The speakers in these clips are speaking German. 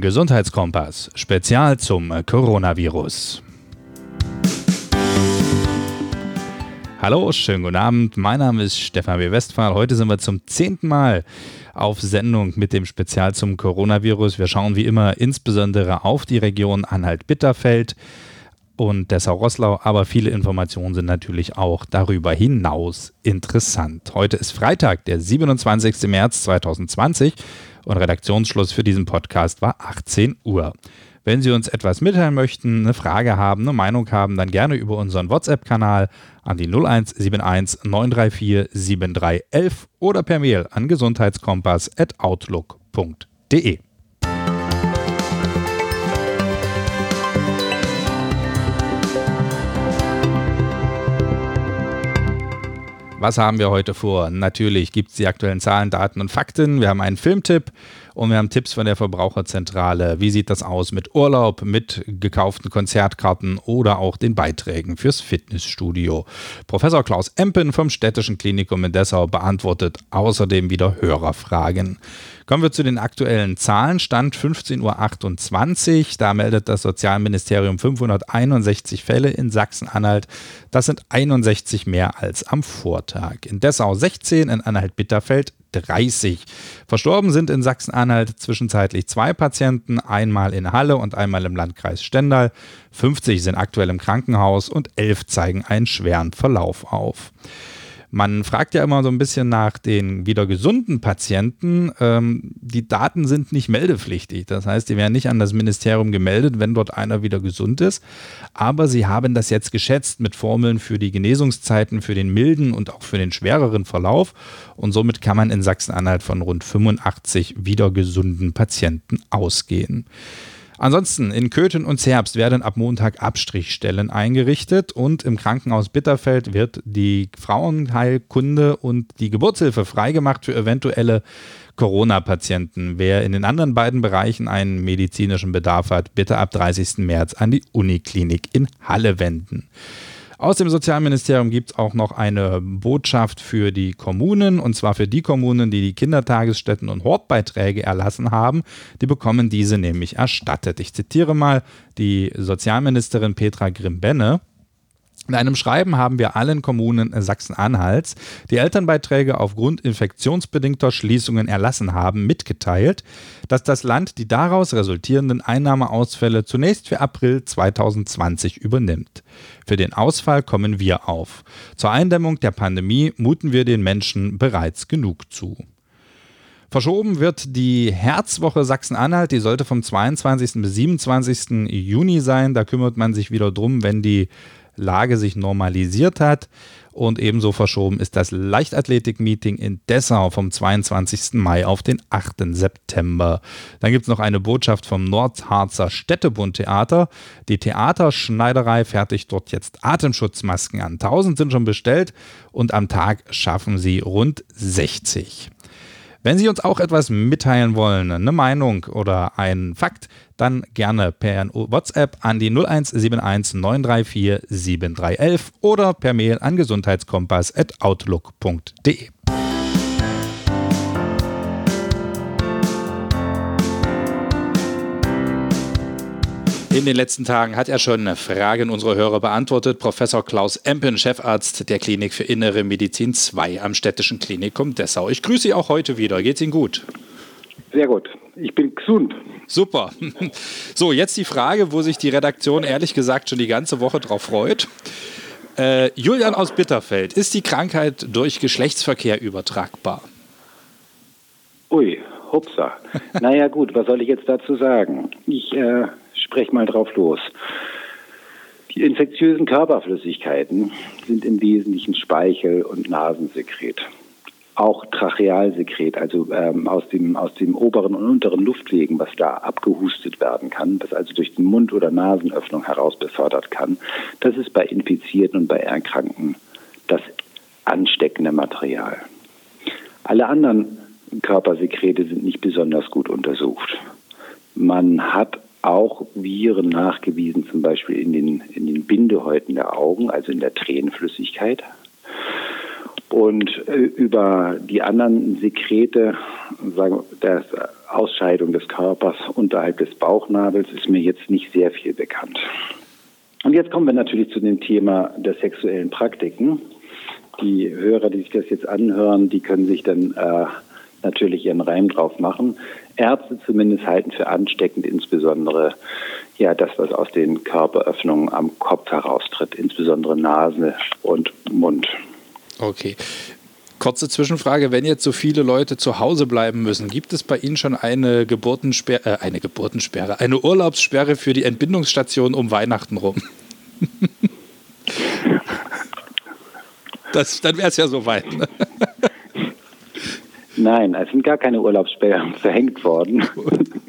Gesundheitskompass, Spezial zum Coronavirus. Hallo, schönen guten Abend. Mein Name ist Stefan W. Westphal. Heute sind wir zum zehnten Mal auf Sendung mit dem Spezial zum Coronavirus. Wir schauen wie immer insbesondere auf die Region Anhalt-Bitterfeld und Dessau-Rosslau, aber viele Informationen sind natürlich auch darüber hinaus interessant. Heute ist Freitag, der 27. März 2020 und Redaktionsschluss für diesen Podcast war 18 Uhr. Wenn Sie uns etwas mitteilen möchten, eine Frage haben, eine Meinung haben, dann gerne über unseren WhatsApp-Kanal an die 0171 934 7311 oder per Mail an gesundheitskompass.outlook.de. Was haben wir heute vor? Natürlich gibt es die aktuellen Zahlen, Daten und Fakten. Wir haben einen Filmtipp und wir haben Tipps von der Verbraucherzentrale. Wie sieht das aus mit Urlaub, mit gekauften Konzertkarten oder auch den Beiträgen fürs Fitnessstudio? Professor Klaus Empen vom Städtischen Klinikum in Dessau beantwortet außerdem wieder Hörerfragen. Kommen wir zu den aktuellen Zahlen. Stand 15.28 Uhr. Da meldet das Sozialministerium 561 Fälle in Sachsen-Anhalt. Das sind 61 mehr als am Vortag. In Dessau 16, in Anhalt-Bitterfeld 30. Verstorben sind in Sachsen-Anhalt zwischenzeitlich zwei Patienten, einmal in Halle und einmal im Landkreis Stendal. 50 sind aktuell im Krankenhaus und 11 zeigen einen schweren Verlauf auf. Man fragt ja immer so ein bisschen nach den wieder gesunden Patienten. Ähm, die Daten sind nicht meldepflichtig. Das heißt, die werden nicht an das Ministerium gemeldet, wenn dort einer wieder gesund ist. Aber sie haben das jetzt geschätzt mit Formeln für die Genesungszeiten, für den milden und auch für den schwereren Verlauf. Und somit kann man in Sachsen-Anhalt von rund 85 wieder gesunden Patienten ausgehen. Ansonsten in Köthen und Zerbst werden ab Montag Abstrichstellen eingerichtet und im Krankenhaus Bitterfeld wird die Frauenheilkunde und die Geburtshilfe freigemacht für eventuelle Corona-Patienten. Wer in den anderen beiden Bereichen einen medizinischen Bedarf hat, bitte ab 30. März an die Uniklinik in Halle wenden. Aus dem Sozialministerium gibt es auch noch eine Botschaft für die Kommunen, und zwar für die Kommunen, die die Kindertagesstätten und Hortbeiträge erlassen haben. Die bekommen diese nämlich erstattet. Ich zitiere mal die Sozialministerin Petra Grimbenne. In einem Schreiben haben wir allen Kommunen Sachsen-Anhalts, die Elternbeiträge aufgrund infektionsbedingter Schließungen erlassen haben, mitgeteilt, dass das Land die daraus resultierenden Einnahmeausfälle zunächst für April 2020 übernimmt. Für den Ausfall kommen wir auf. Zur Eindämmung der Pandemie muten wir den Menschen bereits genug zu. Verschoben wird die Herzwoche Sachsen-Anhalt. Die sollte vom 22. bis 27. Juni sein. Da kümmert man sich wieder drum, wenn die Lage sich normalisiert hat. Und ebenso verschoben ist das Leichtathletik-Meeting in Dessau vom 22. Mai auf den 8. September. Dann gibt es noch eine Botschaft vom Nordharzer Städtebund-Theater. Die Theaterschneiderei fertigt dort jetzt Atemschutzmasken an. 1000 sind schon bestellt und am Tag schaffen sie rund 60. Wenn Sie uns auch etwas mitteilen wollen, eine Meinung oder ein Fakt, dann gerne per WhatsApp an die 0171 934 7311 oder per Mail an gesundheitskompass.outlook.de. In den letzten Tagen hat er schon Fragen unserer Hörer beantwortet. Professor Klaus Empen, Chefarzt der Klinik für Innere Medizin 2 am Städtischen Klinikum Dessau. Ich grüße Sie auch heute wieder. Geht's Ihnen gut? Sehr gut. Ich bin gesund. Super. So, jetzt die Frage, wo sich die Redaktion ehrlich gesagt schon die ganze Woche drauf freut. Äh, Julian aus Bitterfeld, ist die Krankheit durch Geschlechtsverkehr übertragbar? Ui, hupsa. naja gut, was soll ich jetzt dazu sagen? Ich äh, spreche mal drauf los. Die infektiösen Körperflüssigkeiten sind im Wesentlichen Speichel- und Nasensekret. Auch Trachealsekret, also ähm, aus, dem, aus dem oberen und unteren Luftwegen, was da abgehustet werden kann, das also durch den Mund- oder Nasenöffnung heraus befördert kann, das ist bei Infizierten und bei Erkrankten das ansteckende Material. Alle anderen Körpersekrete sind nicht besonders gut untersucht. Man hat auch Viren nachgewiesen, zum Beispiel in den, in den Bindehäuten der Augen, also in der Tränenflüssigkeit. Und äh, über die anderen Sekrete, sagen der Ausscheidung des Körpers unterhalb des Bauchnabels, ist mir jetzt nicht sehr viel bekannt. Und jetzt kommen wir natürlich zu dem Thema der sexuellen Praktiken. Die Hörer, die sich das jetzt anhören, die können sich dann äh, natürlich ihren Reim drauf machen. Ärzte zumindest halten für ansteckend, insbesondere ja das, was aus den Körperöffnungen am Kopf heraustritt, insbesondere Nase und Mund. Okay. Kurze Zwischenfrage, wenn jetzt so viele Leute zu Hause bleiben müssen, gibt es bei Ihnen schon eine Geburtensperre, äh, eine Geburtensperre, eine Urlaubssperre für die Entbindungsstation um Weihnachten rum? das, dann wäre es ja soweit. Ne? Nein, es sind gar keine Urlaubssperren verhängt worden.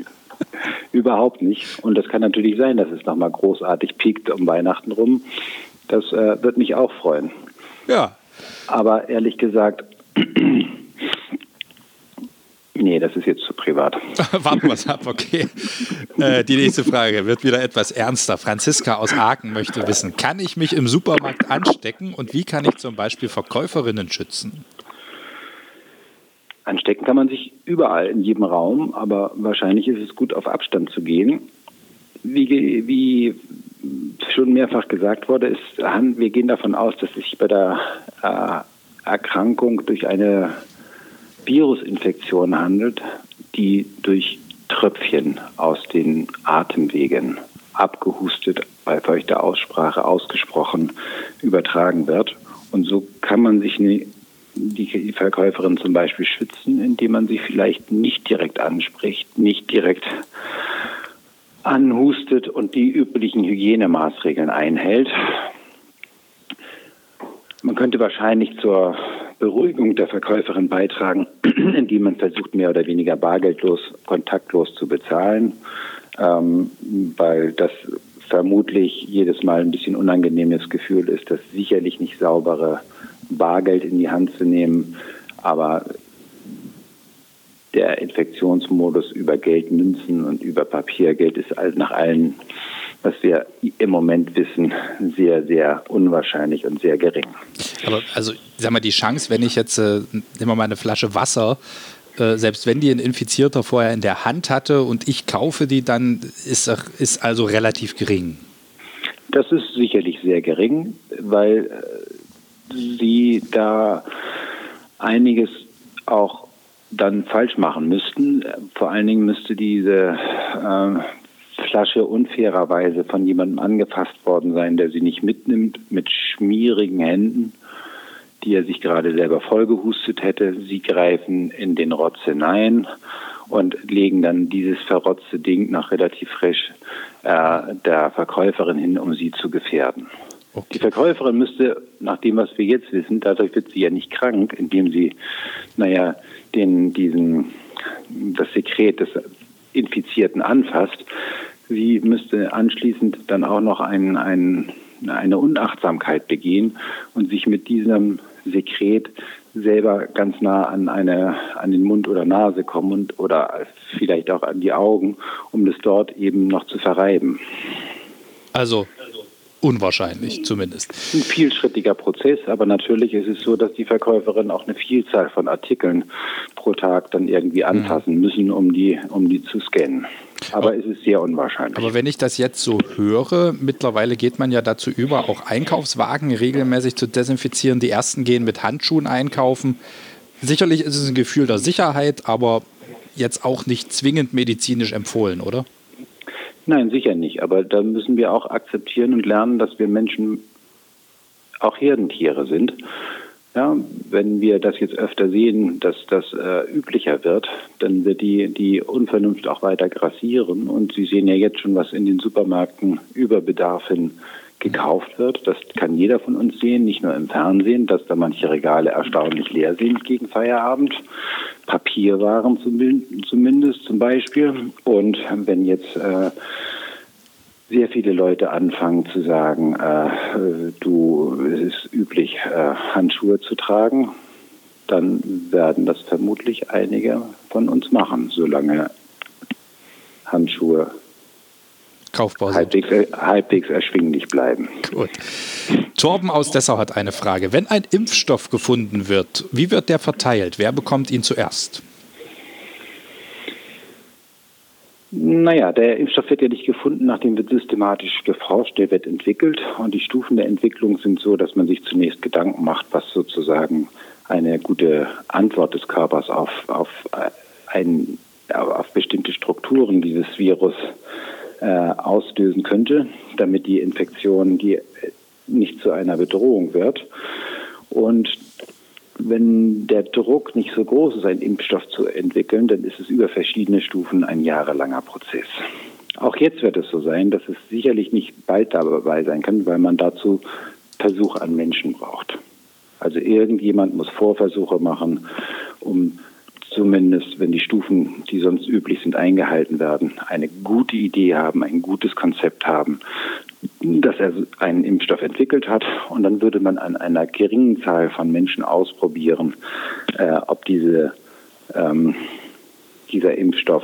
Überhaupt nicht. Und das kann natürlich sein, dass es nochmal großartig piekt um Weihnachten rum. Das äh, wird mich auch freuen. Ja. Aber ehrlich gesagt, nee, das ist jetzt zu privat. Warten wir es ab, okay. Äh, die nächste Frage wird wieder etwas ernster. Franziska aus Aachen möchte wissen, kann ich mich im Supermarkt anstecken und wie kann ich zum Beispiel Verkäuferinnen schützen? Anstecken kann man sich überall in jedem Raum, aber wahrscheinlich ist es gut, auf Abstand zu gehen. Wie, wie schon mehrfach gesagt wurde, ist, wir gehen davon aus, dass es sich bei der äh, Erkrankung durch eine Virusinfektion handelt, die durch Tröpfchen aus den Atemwegen abgehustet, bei feuchter Aussprache ausgesprochen übertragen wird. Und so kann man sich die Verkäuferin zum Beispiel schützen, indem man sie vielleicht nicht direkt anspricht, nicht direkt anhustet und die üblichen Hygienemaßregeln einhält. Man könnte wahrscheinlich zur Beruhigung der Verkäuferin beitragen, indem man versucht, mehr oder weniger bargeldlos, kontaktlos zu bezahlen, ähm, weil das vermutlich jedes Mal ein bisschen unangenehmes Gefühl ist, dass sicherlich nicht saubere Bargeld in die Hand zu nehmen, aber der Infektionsmodus über Geldmünzen und über Papiergeld ist nach allen, was wir im Moment wissen, sehr, sehr unwahrscheinlich und sehr gering. Aber also, sag mal, die Chance, wenn ich jetzt, äh, nehmen wir mal eine Flasche Wasser, äh, selbst wenn die ein Infizierter vorher in der Hand hatte und ich kaufe die, dann ist, ist also relativ gering. Das ist sicherlich sehr gering, weil äh, sie da einiges auch dann falsch machen müssten. Vor allen Dingen müsste diese äh, Flasche unfairerweise von jemandem angefasst worden sein, der sie nicht mitnimmt, mit schmierigen Händen, die er sich gerade selber vollgehustet hätte. Sie greifen in den Rotz hinein und legen dann dieses verrotzte Ding noch relativ frisch äh, der Verkäuferin hin, um sie zu gefährden. Okay. Die Verkäuferin müsste, nach dem, was wir jetzt wissen, dadurch wird sie ja nicht krank, indem sie, naja, den, diesen, das Sekret des Infizierten anfasst. Sie müsste anschließend dann auch noch ein, ein, eine Unachtsamkeit begehen und sich mit diesem Sekret selber ganz nah an eine an den Mund oder Nase kommen und, oder vielleicht auch an die Augen, um das dort eben noch zu verreiben. Also Unwahrscheinlich zumindest. Ein vielschrittiger Prozess, aber natürlich ist es so, dass die Verkäuferinnen auch eine Vielzahl von Artikeln pro Tag dann irgendwie mhm. anfassen mhm. müssen, um die, um die zu scannen. Aber es ist sehr unwahrscheinlich. Aber wenn ich das jetzt so höre, mittlerweile geht man ja dazu über, auch Einkaufswagen regelmäßig zu desinfizieren. Die ersten gehen mit Handschuhen einkaufen. Sicherlich ist es ein Gefühl der Sicherheit, aber jetzt auch nicht zwingend medizinisch empfohlen, oder? Nein, sicher nicht. Aber da müssen wir auch akzeptieren und lernen, dass wir Menschen auch Herdentiere sind. Ja, wenn wir das jetzt öfter sehen, dass das äh, üblicher wird, dann wird die, die Unvernunft auch weiter grassieren. Und Sie sehen ja jetzt schon, was in den Supermärkten über Bedarf hin gekauft wird. Das kann jeder von uns sehen, nicht nur im Fernsehen, dass da manche Regale erstaunlich leer sind gegen Feierabend. Papierwaren zumindest zum Beispiel. Und wenn jetzt äh, sehr viele Leute anfangen zu sagen, äh, du, es ist üblich, äh, Handschuhe zu tragen, dann werden das vermutlich einige von uns machen, solange Handschuhe kaufbar halbwegs, halbwegs erschwinglich bleiben. Gut. Torben aus Dessau hat eine Frage. Wenn ein Impfstoff gefunden wird, wie wird der verteilt? Wer bekommt ihn zuerst? Naja, der Impfstoff wird ja nicht gefunden, nachdem wird systematisch geforscht, der wird entwickelt und die Stufen der Entwicklung sind so, dass man sich zunächst Gedanken macht, was sozusagen eine gute Antwort des Körpers auf, auf, ein, auf bestimmte Strukturen dieses Virus äh, auslösen könnte, damit die Infektion die nicht zu einer Bedrohung wird. Und wenn der Druck nicht so groß ist, einen Impfstoff zu entwickeln, dann ist es über verschiedene Stufen ein jahrelanger Prozess. Auch jetzt wird es so sein, dass es sicherlich nicht bald dabei sein kann, weil man dazu Versuche an Menschen braucht. Also irgendjemand muss Vorversuche machen, um zumindest, wenn die Stufen, die sonst üblich sind, eingehalten werden, eine gute Idee haben, ein gutes Konzept haben, dass er einen Impfstoff entwickelt hat. Und dann würde man an einer geringen Zahl von Menschen ausprobieren, äh, ob diese, ähm, dieser Impfstoff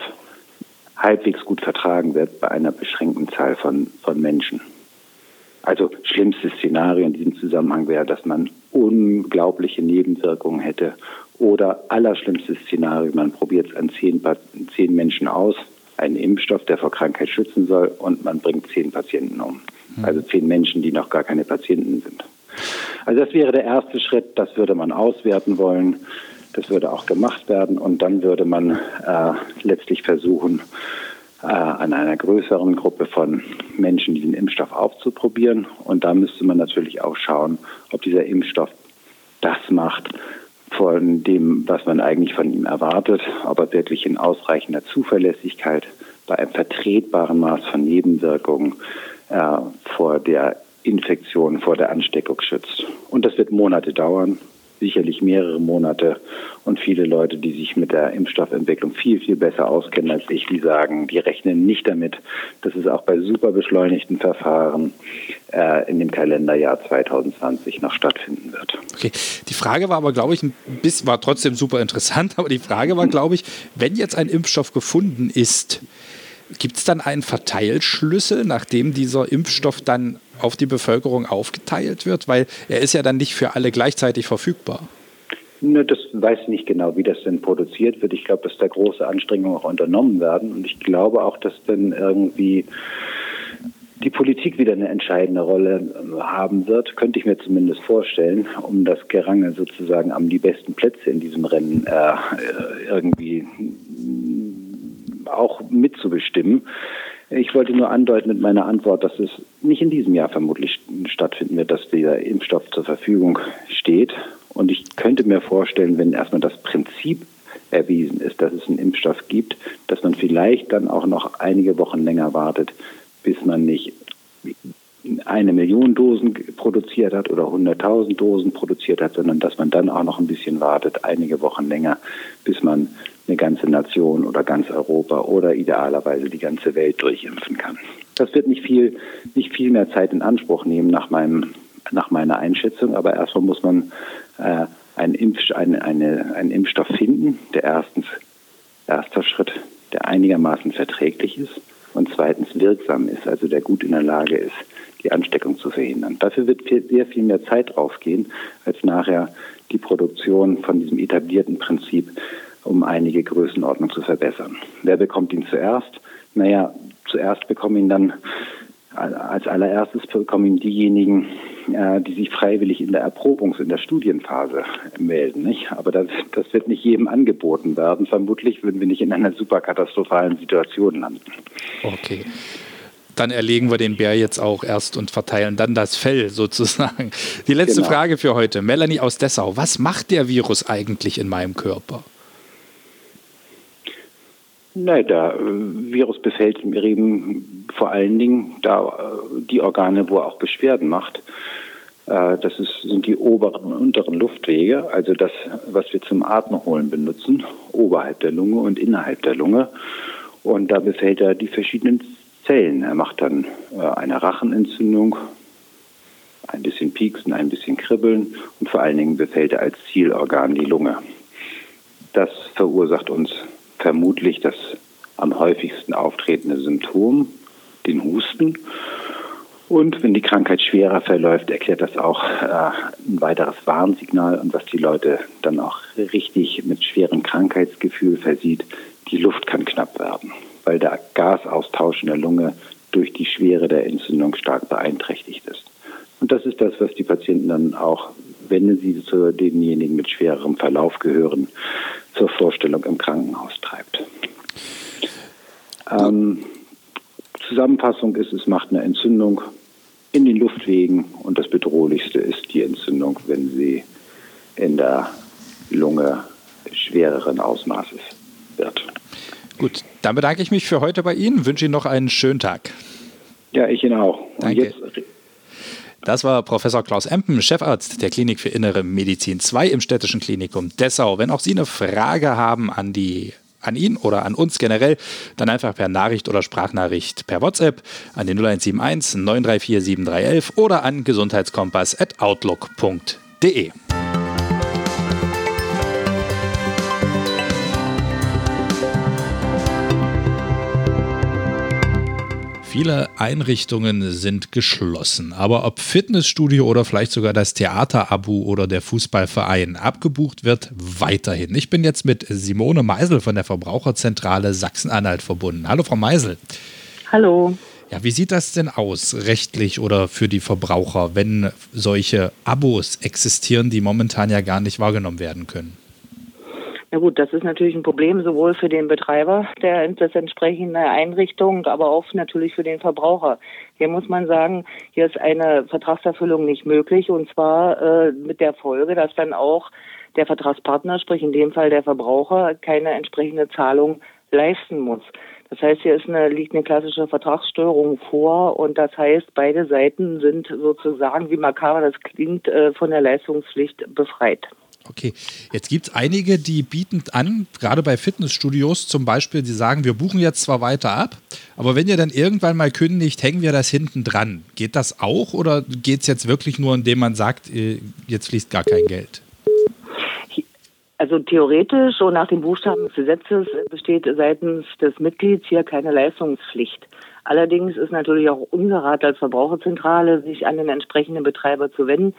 halbwegs gut vertragen wird bei einer beschränkten Zahl von, von Menschen. Also schlimmstes Szenario in diesem Zusammenhang wäre, dass man unglaubliche Nebenwirkungen hätte. Oder allerschlimmstes Szenario, man probiert es an zehn, zehn Menschen aus, einen Impfstoff, der vor Krankheit schützen soll, und man bringt zehn Patienten um. Hm. Also zehn Menschen, die noch gar keine Patienten sind. Also das wäre der erste Schritt, das würde man auswerten wollen. Das würde auch gemacht werden und dann würde man äh, letztlich versuchen, äh, an einer größeren Gruppe von Menschen diesen Impfstoff aufzuprobieren. Und da müsste man natürlich auch schauen, ob dieser Impfstoff das macht, von dem, was man eigentlich von ihm erwartet, ob er wirklich in ausreichender Zuverlässigkeit bei einem vertretbaren Maß von Nebenwirkungen äh, vor der Infektion, vor der Ansteckung schützt. Und das wird Monate dauern sicherlich mehrere Monate und viele Leute, die sich mit der Impfstoffentwicklung viel, viel besser auskennen als ich, die sagen, die rechnen nicht damit, dass es auch bei super beschleunigten Verfahren äh, in dem Kalenderjahr 2020 noch stattfinden wird. Okay, die Frage war aber, glaube ich, ein bisschen, war trotzdem super interessant, aber die Frage war, glaube ich, wenn jetzt ein Impfstoff gefunden ist, Gibt es dann einen Verteilschlüssel, nachdem dieser Impfstoff dann auf die Bevölkerung aufgeteilt wird? Weil er ist ja dann nicht für alle gleichzeitig verfügbar. Ne, das weiß ich nicht genau, wie das denn produziert wird. Ich glaube, dass da große Anstrengungen auch unternommen werden. Und ich glaube auch, dass dann irgendwie die Politik wieder eine entscheidende Rolle ähm, haben wird, könnte ich mir zumindest vorstellen, um das Gerangel sozusagen am die besten Plätze in diesem Rennen äh, äh irgendwie auch mitzubestimmen. Ich wollte nur andeuten mit meiner Antwort, dass es nicht in diesem Jahr vermutlich stattfinden wird, dass dieser Impfstoff zur Verfügung steht. Und ich könnte mir vorstellen, wenn erstmal das Prinzip erwiesen ist, dass es einen Impfstoff gibt, dass man vielleicht dann auch noch einige Wochen länger wartet, bis man nicht eine Million Dosen produziert hat oder 100.000 Dosen produziert hat, sondern dass man dann auch noch ein bisschen wartet, einige Wochen länger, bis man eine ganze Nation oder ganz Europa oder idealerweise die ganze Welt durchimpfen kann. Das wird nicht viel, nicht viel mehr Zeit in Anspruch nehmen nach meinem, nach meiner Einschätzung, aber erstmal muss man äh, einen, Impf, eine, eine, einen Impfstoff finden, der erstens, erster Schritt, der einigermaßen verträglich ist und zweitens wirksam ist, also der gut in der Lage ist, die Ansteckung zu verhindern. Dafür wird viel, sehr viel mehr Zeit draufgehen, als nachher die Produktion von diesem etablierten Prinzip um einige Größenordnung zu verbessern. Wer bekommt ihn zuerst? Naja, zuerst bekommen ihn dann, als allererstes bekommen ihn diejenigen, äh, die sich freiwillig in der Erprobungs-, in der Studienphase melden. Nicht? Aber das, das wird nicht jedem angeboten werden. Vermutlich würden wir nicht in einer super katastrophalen Situation landen. Okay dann erlegen wir den Bär jetzt auch erst und verteilen dann das Fell sozusagen. Die letzte genau. Frage für heute. Melanie aus Dessau. Was macht der Virus eigentlich in meinem Körper? Nein, der äh, Virus befällt eben vor allen Dingen da äh, die Organe, wo er auch Beschwerden macht. Äh, das ist, sind die oberen und unteren Luftwege, also das, was wir zum Atemholen benutzen, oberhalb der Lunge und innerhalb der Lunge. Und da befällt er die verschiedenen Zellen. Er macht dann eine Rachenentzündung, ein bisschen Pieksen, ein bisschen Kribbeln und vor allen Dingen befällt er als Zielorgan die Lunge. Das verursacht uns vermutlich das am häufigsten auftretende Symptom. den Husten. Und wenn die Krankheit schwerer verläuft, erklärt das auch äh, ein weiteres Warnsignal und was die Leute dann auch richtig mit schwerem Krankheitsgefühl versieht, die Luft kann knapp werden, weil der Gasaustausch in der Lunge durch die Schwere der Entzündung stark beeinträchtigt ist. Und das ist das, was die Patienten dann auch, wenn sie zu denjenigen mit schwererem Verlauf gehören, zur Vorstellung im Krankenhaus treibt. Ähm, Zusammenfassung ist, es macht eine Entzündung in den Luftwegen und das Bedrohlichste ist die Entzündung, wenn sie in der Lunge schwereren Ausmaßes wird. Gut, dann bedanke ich mich für heute bei Ihnen, wünsche Ihnen noch einen schönen Tag. Ja, ich Ihnen auch. Danke. Das war Professor Klaus Empen, Chefarzt der Klinik für Innere Medizin 2 im Städtischen Klinikum Dessau. Wenn auch Sie eine Frage haben an die an ihn oder an uns generell, dann einfach per Nachricht oder Sprachnachricht per WhatsApp an den 0171 934 7311 oder an gesundheitskompass.outlook.de. Viele Einrichtungen sind geschlossen, aber ob Fitnessstudio oder vielleicht sogar das Theaterabo oder der Fußballverein abgebucht wird, weiterhin. Ich bin jetzt mit Simone Meisel von der Verbraucherzentrale Sachsen-Anhalt verbunden. Hallo, Frau Meisel. Hallo. Ja, wie sieht das denn aus, rechtlich oder für die Verbraucher, wenn solche Abos existieren, die momentan ja gar nicht wahrgenommen werden können? Ja gut, das ist natürlich ein Problem sowohl für den Betreiber der des entsprechenden Einrichtung, aber auch natürlich für den Verbraucher. Hier muss man sagen, hier ist eine Vertragserfüllung nicht möglich und zwar äh, mit der Folge, dass dann auch der Vertragspartner, sprich in dem Fall der Verbraucher, keine entsprechende Zahlung leisten muss. Das heißt, hier ist eine, liegt eine klassische Vertragsstörung vor und das heißt, beide Seiten sind sozusagen, wie makaber das klingt, äh, von der Leistungspflicht befreit. Okay, jetzt gibt es einige, die bieten an, gerade bei Fitnessstudios zum Beispiel, die sagen, wir buchen jetzt zwar weiter ab, aber wenn ihr dann irgendwann mal kündigt, hängen wir das hinten dran. Geht das auch oder geht es jetzt wirklich nur, indem man sagt, äh, jetzt fließt gar kein Geld? Also theoretisch, so nach dem Buchstaben des Gesetzes, besteht seitens des Mitglieds hier keine Leistungspflicht. Allerdings ist natürlich auch unser Rat als Verbraucherzentrale, sich an den entsprechenden Betreiber zu wenden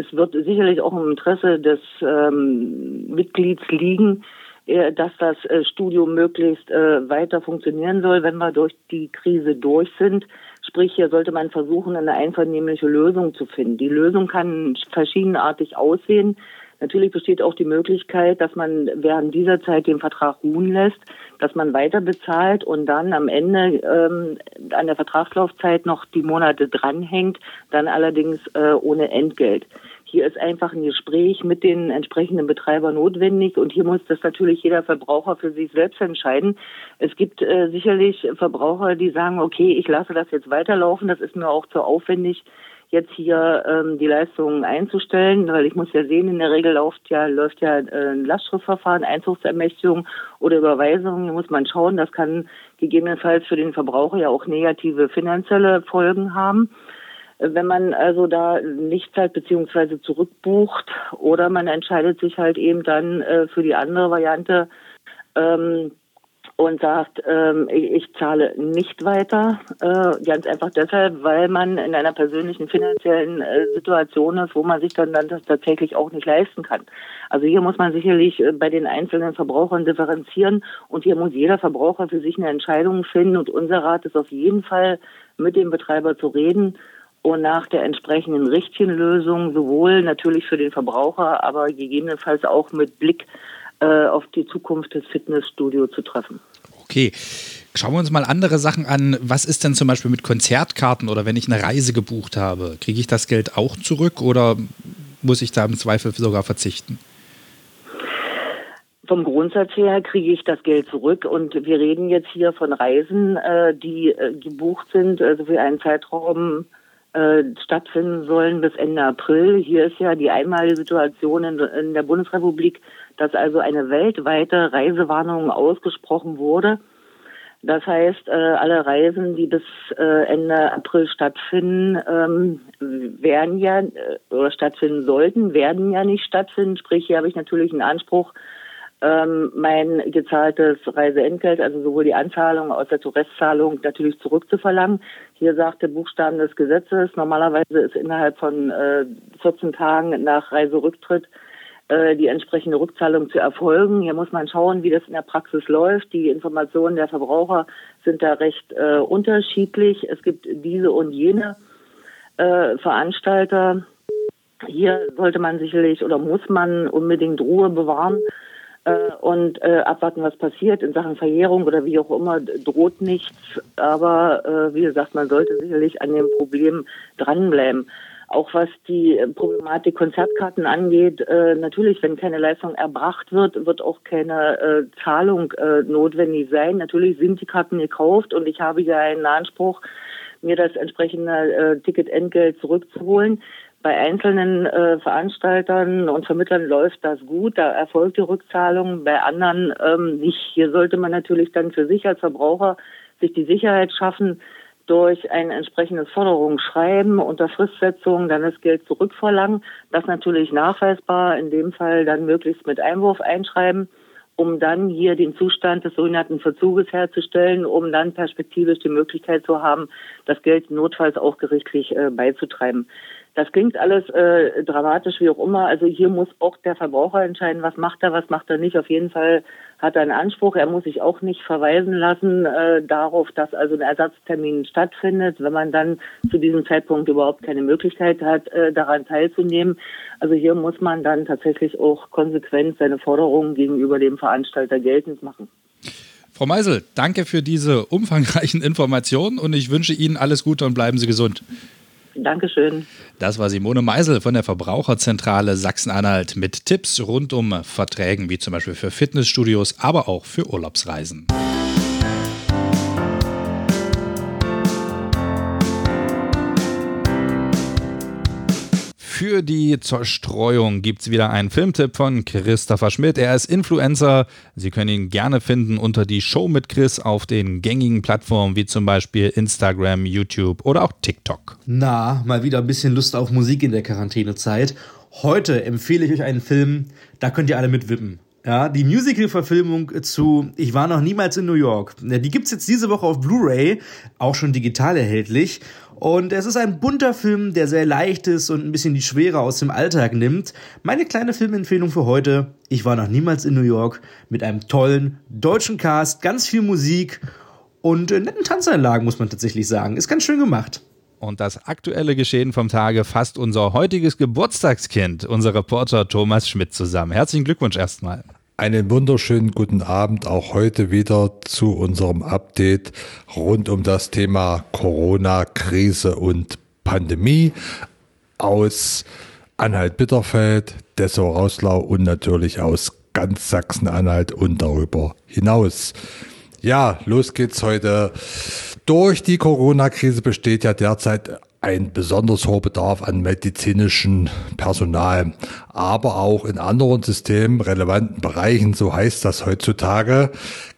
es wird sicherlich auch im Interesse des ähm, Mitglieds liegen, äh, dass das äh, Studium möglichst äh, weiter funktionieren soll, wenn wir durch die Krise durch sind. Sprich, hier sollte man versuchen, eine einvernehmliche Lösung zu finden. Die Lösung kann verschiedenartig aussehen. Natürlich besteht auch die Möglichkeit, dass man während dieser Zeit den Vertrag ruhen lässt, dass man weiter bezahlt und dann am Ende ähm, an der Vertragslaufzeit noch die Monate dranhängt, dann allerdings äh, ohne Entgelt. Hier ist einfach ein Gespräch mit den entsprechenden Betreibern notwendig und hier muss das natürlich jeder Verbraucher für sich selbst entscheiden. Es gibt äh, sicherlich Verbraucher, die sagen, okay, ich lasse das jetzt weiterlaufen, das ist mir auch zu aufwendig, jetzt hier ähm, die Leistungen einzustellen, weil ich muss ja sehen, in der Regel läuft ja, läuft ja äh, ein Lastschriftverfahren, Einzugsermächtigung oder Überweisung. Da muss man schauen, das kann gegebenenfalls für den Verbraucher ja auch negative finanzielle Folgen haben. Wenn man also da nicht zahlt beziehungsweise zurückbucht oder man entscheidet sich halt eben dann äh, für die andere Variante, ähm, und sagt, ähm, ich, ich, zahle nicht weiter, äh, ganz einfach deshalb, weil man in einer persönlichen finanziellen äh, Situation ist, wo man sich dann, dann das tatsächlich auch nicht leisten kann. Also hier muss man sicherlich äh, bei den einzelnen Verbrauchern differenzieren. Und hier muss jeder Verbraucher für sich eine Entscheidung finden. Und unser Rat ist auf jeden Fall mit dem Betreiber zu reden und nach der entsprechenden richtigen Lösung, sowohl natürlich für den Verbraucher, aber gegebenenfalls auch mit Blick äh, auf die Zukunft des Fitnessstudios zu treffen. Okay. Schauen wir uns mal andere Sachen an. Was ist denn zum Beispiel mit Konzertkarten oder wenn ich eine Reise gebucht habe? Kriege ich das Geld auch zurück oder muss ich da im Zweifel sogar verzichten? Vom Grundsatz her kriege ich das Geld zurück und wir reden jetzt hier von Reisen, äh, die äh, gebucht sind, also für einen Zeitraum äh, stattfinden sollen bis Ende April. Hier ist ja die einmalige Situation in, in der Bundesrepublik, dass also eine weltweite Reisewarnung ausgesprochen wurde. Das heißt, äh, alle Reisen, die bis äh, Ende April stattfinden, ähm, werden ja äh, oder stattfinden sollten, werden ja nicht stattfinden. Sprich, hier habe ich natürlich einen Anspruch ähm, mein gezahltes Reiseentgelt, also sowohl die Anzahlung als auch die Restzahlung natürlich zurückzuverlangen. Hier sagt der Buchstaben des Gesetzes, normalerweise ist innerhalb von äh, 14 Tagen nach Reiserücktritt die entsprechende Rückzahlung zu erfolgen. Hier muss man schauen, wie das in der Praxis läuft. Die Informationen der Verbraucher sind da recht äh, unterschiedlich. Es gibt diese und jene äh, Veranstalter. Hier sollte man sicherlich oder muss man unbedingt Ruhe bewahren äh, und äh, abwarten, was passiert in Sachen Verjährung oder wie auch immer, droht nichts. Aber äh, wie gesagt, man sollte sicherlich an dem Problem dranbleiben. Auch was die Problematik Konzertkarten angeht, äh, natürlich, wenn keine Leistung erbracht wird, wird auch keine äh, Zahlung äh, notwendig sein. Natürlich sind die Karten gekauft und ich habe ja einen Anspruch, mir das entsprechende äh, Ticketentgelt zurückzuholen. Bei einzelnen äh, Veranstaltern und Vermittlern läuft das gut, da erfolgt die Rückzahlung, bei anderen ähm, nicht. Hier sollte man natürlich dann für sich als Verbraucher sich die Sicherheit schaffen, durch ein entsprechendes Forderungsschreiben unter Fristsetzung dann das Geld zurückverlangen. Das natürlich nachweisbar, in dem Fall dann möglichst mit Einwurf einschreiben, um dann hier den Zustand des sogenannten Verzuges herzustellen, um dann perspektivisch die Möglichkeit zu haben, das Geld notfalls auch gerichtlich äh, beizutreiben. Das klingt alles äh, dramatisch, wie auch immer. Also hier muss auch der Verbraucher entscheiden, was macht er, was macht er nicht. Auf jeden Fall hat er einen Anspruch. Er muss sich auch nicht verweisen lassen äh, darauf, dass also ein Ersatztermin stattfindet, wenn man dann zu diesem Zeitpunkt überhaupt keine Möglichkeit hat, äh, daran teilzunehmen. Also hier muss man dann tatsächlich auch konsequent seine Forderungen gegenüber dem Veranstalter geltend machen. Frau Meisel, danke für diese umfangreichen Informationen und ich wünsche Ihnen alles Gute und bleiben Sie gesund. Dankeschön. Das war Simone Meisel von der Verbraucherzentrale Sachsen-Anhalt mit Tipps rund um Verträgen, wie zum Beispiel für Fitnessstudios, aber auch für Urlaubsreisen. Für die Zerstreuung gibt es wieder einen Filmtipp von Christopher Schmidt. Er ist Influencer. Sie können ihn gerne finden unter die Show mit Chris auf den gängigen Plattformen wie zum Beispiel Instagram, YouTube oder auch TikTok. Na, mal wieder ein bisschen Lust auf Musik in der Quarantänezeit. Heute empfehle ich euch einen Film, da könnt ihr alle mitwippen. Ja, die Musical-Verfilmung zu Ich war noch niemals in New York. Die gibt's jetzt diese Woche auf Blu-ray, auch schon digital erhältlich. Und es ist ein bunter Film, der sehr leicht ist und ein bisschen die Schwere aus dem Alltag nimmt. Meine kleine Filmempfehlung für heute. Ich war noch niemals in New York mit einem tollen deutschen Cast, ganz viel Musik und äh, netten Tanzeinlagen, muss man tatsächlich sagen. Ist ganz schön gemacht. Und das aktuelle Geschehen vom Tage fasst unser heutiges Geburtstagskind, unser Reporter Thomas Schmidt zusammen. Herzlichen Glückwunsch erstmal. Einen wunderschönen guten Abend auch heute wieder zu unserem Update rund um das Thema Corona, Krise und Pandemie aus Anhalt-Bitterfeld, Dessau-Rauslau und natürlich aus ganz Sachsen-Anhalt und darüber hinaus. Ja, los geht's heute. Durch die Corona-Krise besteht ja derzeit ein besonders hoher Bedarf an medizinischem Personal, aber auch in anderen systemrelevanten Bereichen, so heißt das heutzutage,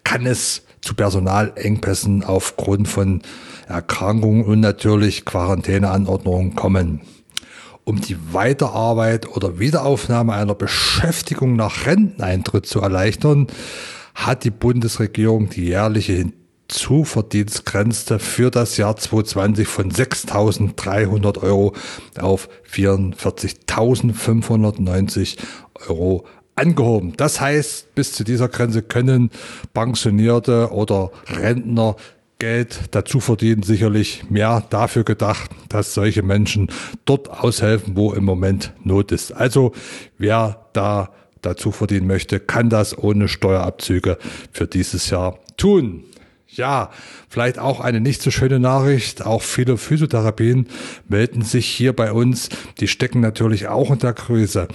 kann es zu Personalengpässen aufgrund von Erkrankungen und natürlich Quarantäneanordnungen kommen. Um die Weiterarbeit oder Wiederaufnahme einer Beschäftigung nach Renteneintritt zu erleichtern, hat die Bundesregierung die jährliche Zuverdienstgrenze für das Jahr 2020 von 6.300 Euro auf 44.590 Euro angehoben. Das heißt, bis zu dieser Grenze können Pensionierte oder Rentner Geld dazu verdienen, sicherlich mehr dafür gedacht, dass solche Menschen dort aushelfen, wo im Moment Not ist. Also wer da dazu verdienen möchte, kann das ohne Steuerabzüge für dieses Jahr tun. Ja, vielleicht auch eine nicht so schöne Nachricht. Auch viele Physiotherapien melden sich hier bei uns. Die stecken natürlich auch unter Krise.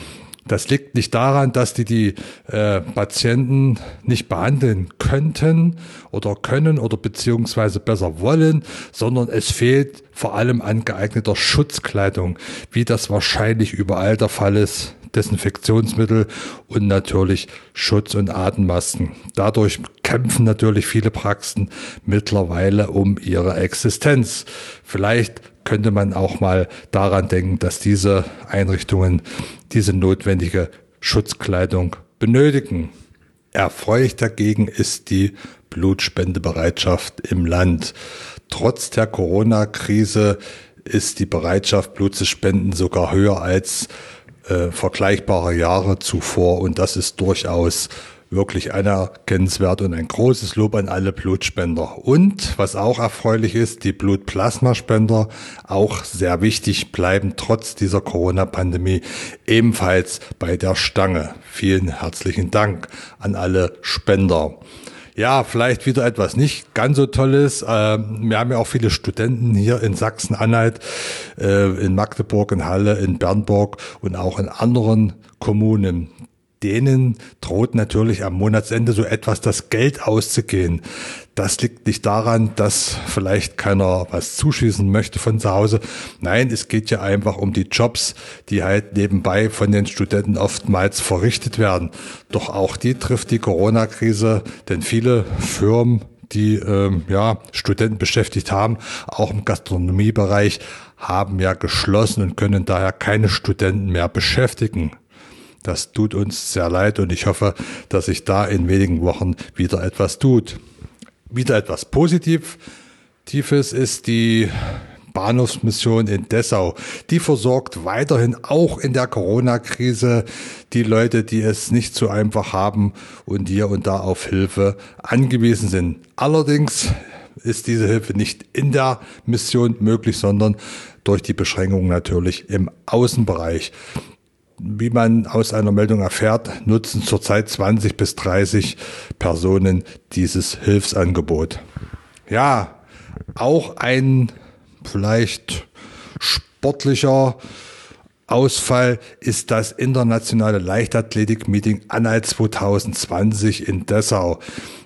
Das liegt nicht daran, dass die die äh, Patienten nicht behandeln könnten oder können oder beziehungsweise besser wollen, sondern es fehlt vor allem an geeigneter Schutzkleidung, wie das wahrscheinlich überall der Fall ist. Desinfektionsmittel und natürlich Schutz- und Atemmasken. Dadurch kämpfen natürlich viele Praxen mittlerweile um ihre Existenz. Vielleicht könnte man auch mal daran denken, dass diese Einrichtungen diese notwendige Schutzkleidung benötigen. Erfreulich dagegen ist die Blutspendebereitschaft im Land. Trotz der Corona-Krise ist die Bereitschaft, Blut zu spenden sogar höher als äh, vergleichbare Jahre zuvor und das ist durchaus wirklich anerkennenswert und ein großes Lob an alle Blutspender. Und was auch erfreulich ist, die Blutplasmaspender, auch sehr wichtig, bleiben trotz dieser Corona-Pandemie ebenfalls bei der Stange. Vielen herzlichen Dank an alle Spender. Ja, vielleicht wieder etwas nicht ganz so Tolles. Ähm, wir haben ja auch viele Studenten hier in Sachsen-Anhalt, äh, in Magdeburg, in Halle, in Bernburg und auch in anderen Kommunen denen droht natürlich am Monatsende so etwas das Geld auszugehen. Das liegt nicht daran, dass vielleicht keiner was zuschießen möchte von zu Hause. Nein, es geht ja einfach um die Jobs, die halt nebenbei von den Studenten oftmals verrichtet werden. Doch auch die trifft die Corona-Krise, denn viele Firmen, die ähm, ja, Studenten beschäftigt haben, auch im Gastronomiebereich, haben ja geschlossen und können daher keine Studenten mehr beschäftigen. Das tut uns sehr leid und ich hoffe, dass sich da in wenigen Wochen wieder etwas tut. Wieder etwas positiv. Tiefes ist die Bahnhofsmission in Dessau. Die versorgt weiterhin auch in der Corona-Krise die Leute, die es nicht so einfach haben und hier und da auf Hilfe angewiesen sind. Allerdings ist diese Hilfe nicht in der Mission möglich, sondern durch die Beschränkungen natürlich im Außenbereich wie man aus einer Meldung erfährt, nutzen zurzeit 20 bis 30 Personen dieses Hilfsangebot. Ja, auch ein vielleicht sportlicher Ausfall ist das internationale Leichtathletik-Meeting Anhalt 2020 in Dessau.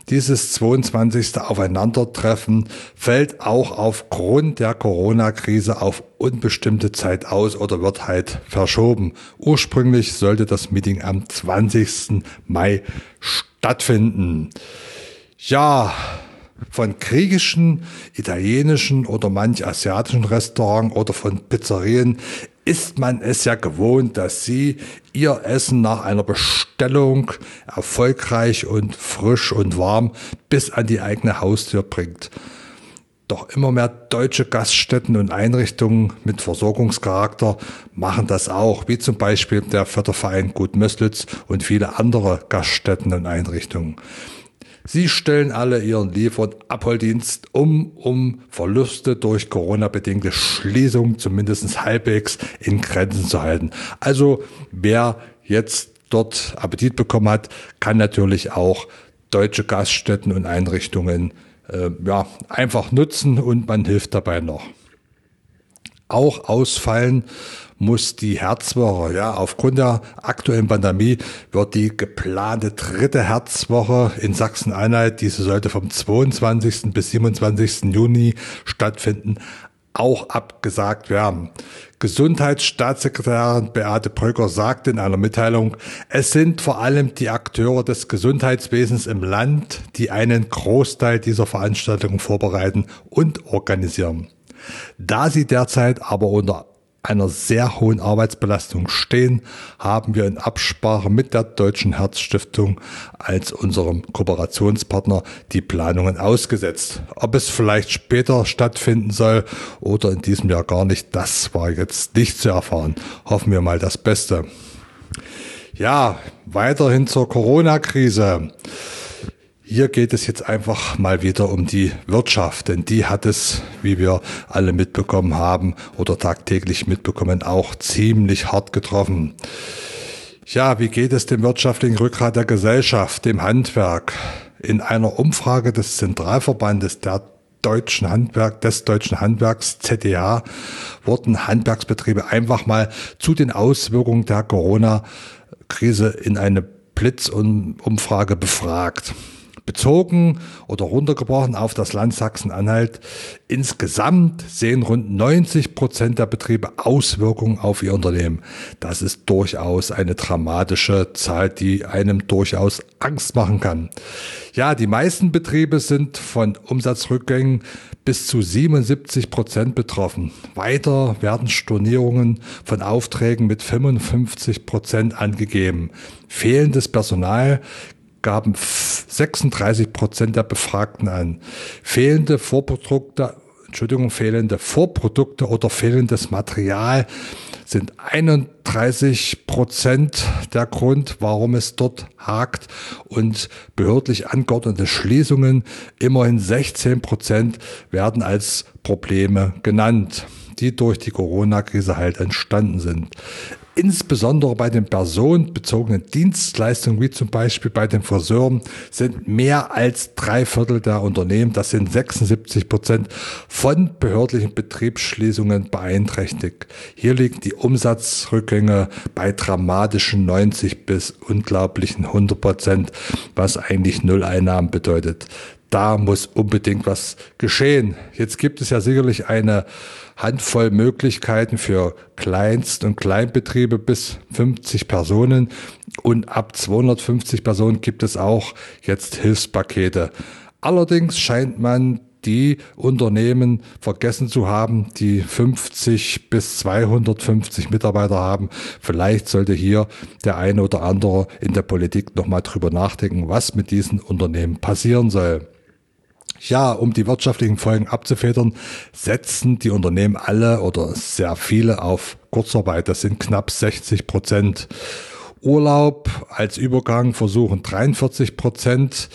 Dieses 22. Aufeinandertreffen fällt auch aufgrund der Corona-Krise auf unbestimmte Zeit aus oder wird halt verschoben. Ursprünglich sollte das Meeting am 20. Mai stattfinden. Ja, von griechischen, italienischen oder manch asiatischen Restaurants oder von Pizzerien ist man es ja gewohnt, dass sie ihr Essen nach einer Bestellung erfolgreich und frisch und warm bis an die eigene Haustür bringt. Doch immer mehr deutsche Gaststätten und Einrichtungen mit Versorgungscharakter machen das auch, wie zum Beispiel der Förderverein Gut Möslitz und viele andere Gaststätten und Einrichtungen. Sie stellen alle ihren Liefer- und Abholdienst um, um Verluste durch Corona-bedingte Schließungen zumindest halbwegs in Grenzen zu halten. Also wer jetzt dort Appetit bekommen hat, kann natürlich auch deutsche Gaststätten und Einrichtungen äh, ja, einfach nutzen und man hilft dabei noch. Auch ausfallen muss die Herzwoche. Ja, aufgrund der aktuellen Pandemie wird die geplante dritte Herzwoche in Sachsen-Anhalt, diese sollte vom 22. bis 27. Juni stattfinden, auch abgesagt werden. Gesundheitsstaatssekretärin Beate Bröcker sagte in einer Mitteilung, es sind vor allem die Akteure des Gesundheitswesens im Land, die einen Großteil dieser Veranstaltungen vorbereiten und organisieren. Da sie derzeit aber unter einer sehr hohen Arbeitsbelastung stehen, haben wir in Absprache mit der Deutschen Herzstiftung als unserem Kooperationspartner die Planungen ausgesetzt. Ob es vielleicht später stattfinden soll oder in diesem Jahr gar nicht, das war jetzt nicht zu erfahren. Hoffen wir mal das Beste. Ja, weiterhin zur Corona-Krise. Hier geht es jetzt einfach mal wieder um die Wirtschaft, denn die hat es, wie wir alle mitbekommen haben oder tagtäglich mitbekommen, auch ziemlich hart getroffen. Ja, wie geht es dem wirtschaftlichen Rückgrat der Gesellschaft, dem Handwerk? In einer Umfrage des Zentralverbandes der deutschen Handwerk, des deutschen Handwerks ZDA wurden Handwerksbetriebe einfach mal zu den Auswirkungen der Corona-Krise in eine Blitzumfrage befragt bezogen oder runtergebrochen auf das Land Sachsen-Anhalt. Insgesamt sehen rund 90 Prozent der Betriebe Auswirkungen auf ihr Unternehmen. Das ist durchaus eine dramatische Zahl, die einem durchaus Angst machen kann. Ja, die meisten Betriebe sind von Umsatzrückgängen bis zu 77 Prozent betroffen. Weiter werden Stornierungen von Aufträgen mit 55 Prozent angegeben. Fehlendes Personal gaben 36 Prozent der Befragten an. Fehlende Vorprodukte, Entschuldigung, fehlende Vorprodukte oder fehlendes Material sind 31 Prozent der Grund, warum es dort hakt und behördlich angeordnete Schließungen, immerhin 16 Prozent werden als Probleme genannt die durch die Corona-Krise halt entstanden sind insbesondere bei den personenbezogenen Dienstleistungen, wie zum Beispiel bei den Friseuren, sind mehr als drei Viertel der Unternehmen, das sind 76 Prozent, von behördlichen Betriebsschließungen beeinträchtigt. Hier liegen die Umsatzrückgänge bei dramatischen 90 bis unglaublichen 100 Prozent, was eigentlich Nulleinnahmen bedeutet. Da muss unbedingt was geschehen. Jetzt gibt es ja sicherlich eine Handvoll Möglichkeiten für Kleinst- und Kleinbetriebe bis 50 Personen und ab 250 Personen gibt es auch jetzt Hilfspakete. Allerdings scheint man die Unternehmen vergessen zu haben, die 50 bis 250 Mitarbeiter haben. Vielleicht sollte hier der eine oder andere in der Politik nochmal drüber nachdenken, was mit diesen Unternehmen passieren soll. Ja, um die wirtschaftlichen Folgen abzufedern, setzen die Unternehmen alle oder sehr viele auf Kurzarbeit. Das sind knapp 60 Prozent. Urlaub als Übergang versuchen 43 Prozent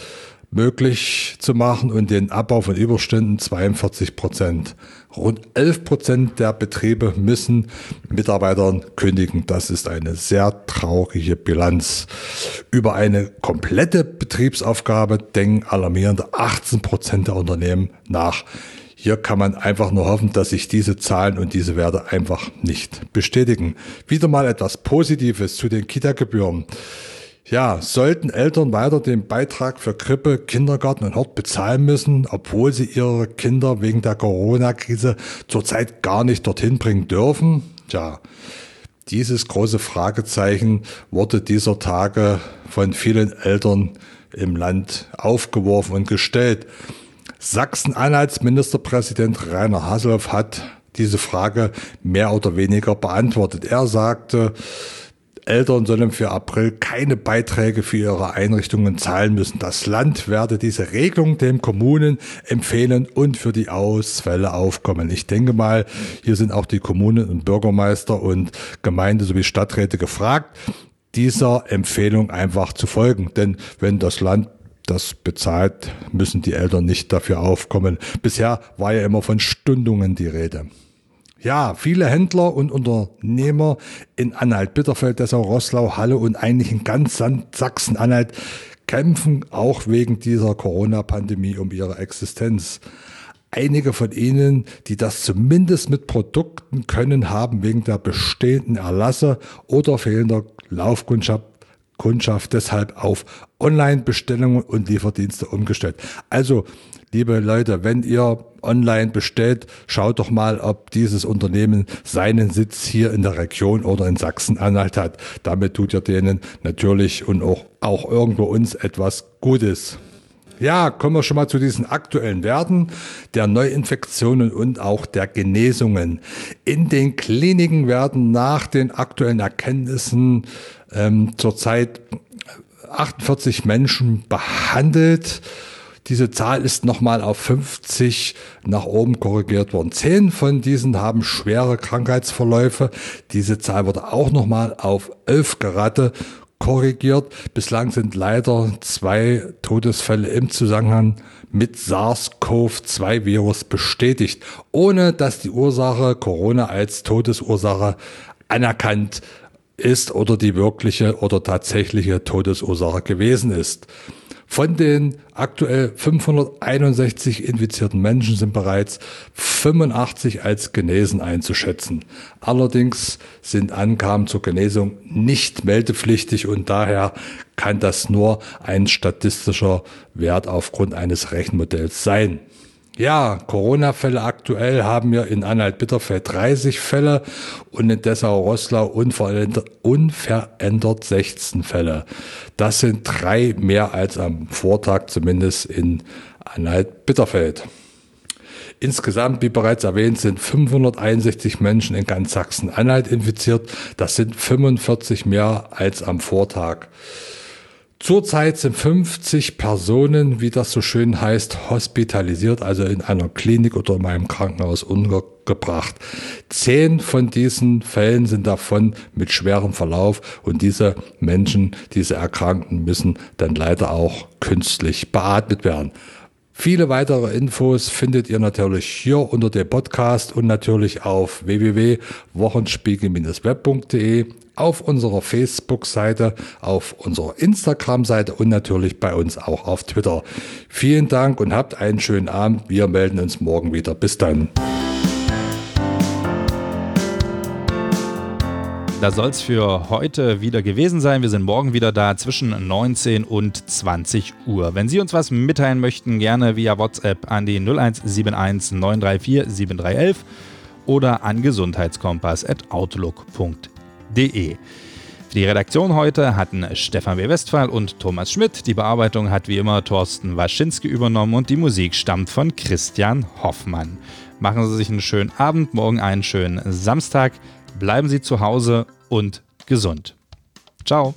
möglich zu machen und den Abbau von Überstunden 42 Prozent. Rund 11 Prozent der Betriebe müssen Mitarbeitern kündigen. Das ist eine sehr traurige Bilanz. Über eine komplette Betriebsaufgabe denken alarmierende 18 Prozent der Unternehmen nach. Hier kann man einfach nur hoffen, dass sich diese Zahlen und diese Werte einfach nicht bestätigen. Wieder mal etwas Positives zu den Kita-Gebühren. Ja, sollten Eltern weiter den Beitrag für Krippe, Kindergarten und Hort bezahlen müssen, obwohl sie ihre Kinder wegen der Corona-Krise zurzeit gar nicht dorthin bringen dürfen? Tja, dieses große Fragezeichen wurde dieser Tage von vielen Eltern im Land aufgeworfen und gestellt. Sachsen-Anhalts Ministerpräsident Rainer Haseloff hat diese Frage mehr oder weniger beantwortet. Er sagte, Eltern sollen für April keine Beiträge für ihre Einrichtungen zahlen müssen. Das Land werde diese Regelung den Kommunen empfehlen und für die Ausfälle aufkommen. Ich denke mal, hier sind auch die Kommunen und Bürgermeister und Gemeinde sowie Stadträte gefragt, dieser Empfehlung einfach zu folgen. Denn wenn das Land das bezahlt, müssen die Eltern nicht dafür aufkommen. Bisher war ja immer von Stundungen die Rede. Ja, viele Händler und Unternehmer in Anhalt-Bitterfeld, Dessau, Rosslau, Halle und eigentlich in ganz Sachsen-Anhalt kämpfen auch wegen dieser Corona-Pandemie um ihre Existenz. Einige von ihnen, die das zumindest mit Produkten können, haben wegen der bestehenden Erlasse oder fehlender Laufkundschaft Kundschaft deshalb auf Online-Bestellungen und Lieferdienste umgestellt. Also liebe Leute, wenn ihr online bestellt, schaut doch mal, ob dieses Unternehmen seinen Sitz hier in der Region oder in Sachsen-Anhalt hat. Damit tut ihr denen natürlich und auch, auch irgendwo uns etwas Gutes. Ja, kommen wir schon mal zu diesen aktuellen Werten der Neuinfektionen und auch der Genesungen. In den Kliniken werden nach den aktuellen Erkenntnissen ähm, zurzeit 48 Menschen behandelt. Diese Zahl ist nochmal auf 50 nach oben korrigiert worden. Zehn von diesen haben schwere Krankheitsverläufe. Diese Zahl wurde auch nochmal auf 11 Gerate korrigiert. Bislang sind leider zwei Todesfälle im Zusammenhang mit SARS-CoV-2-Virus bestätigt, ohne dass die Ursache Corona als Todesursache anerkannt ist oder die wirkliche oder tatsächliche Todesursache gewesen ist. Von den aktuell 561 infizierten Menschen sind bereits 85 als genesen einzuschätzen. Allerdings sind Angaben zur Genesung nicht meldepflichtig und daher kann das nur ein statistischer Wert aufgrund eines Rechenmodells sein. Ja, Corona-Fälle aktuell haben wir in Anhalt-Bitterfeld 30 Fälle und in Dessau-Rosslau unverändert, unverändert 16 Fälle. Das sind drei mehr als am Vortag, zumindest in Anhalt-Bitterfeld. Insgesamt, wie bereits erwähnt, sind 561 Menschen in ganz Sachsen-Anhalt infiziert. Das sind 45 mehr als am Vortag. Zurzeit sind 50 Personen, wie das so schön heißt, hospitalisiert, also in einer Klinik oder in einem Krankenhaus untergebracht. Zehn von diesen Fällen sind davon mit schwerem Verlauf und diese Menschen, diese Erkrankten müssen dann leider auch künstlich beatmet werden. Viele weitere Infos findet ihr natürlich hier unter dem Podcast und natürlich auf www.wochenspiegel-web.de, auf unserer Facebook-Seite, auf unserer Instagram-Seite und natürlich bei uns auch auf Twitter. Vielen Dank und habt einen schönen Abend. Wir melden uns morgen wieder. Bis dann. Da soll es für heute wieder gewesen sein. Wir sind morgen wieder da zwischen 19 und 20 Uhr. Wenn Sie uns was mitteilen möchten, gerne via WhatsApp an die 0171 934 7311 oder an gesundheitskompass.outlook.de. Für die Redaktion heute hatten Stefan W. Westphal und Thomas Schmidt. Die Bearbeitung hat wie immer Thorsten Waschinski übernommen und die Musik stammt von Christian Hoffmann. Machen Sie sich einen schönen Abend, morgen einen schönen Samstag bleiben Sie zu Hause und gesund. Ciao.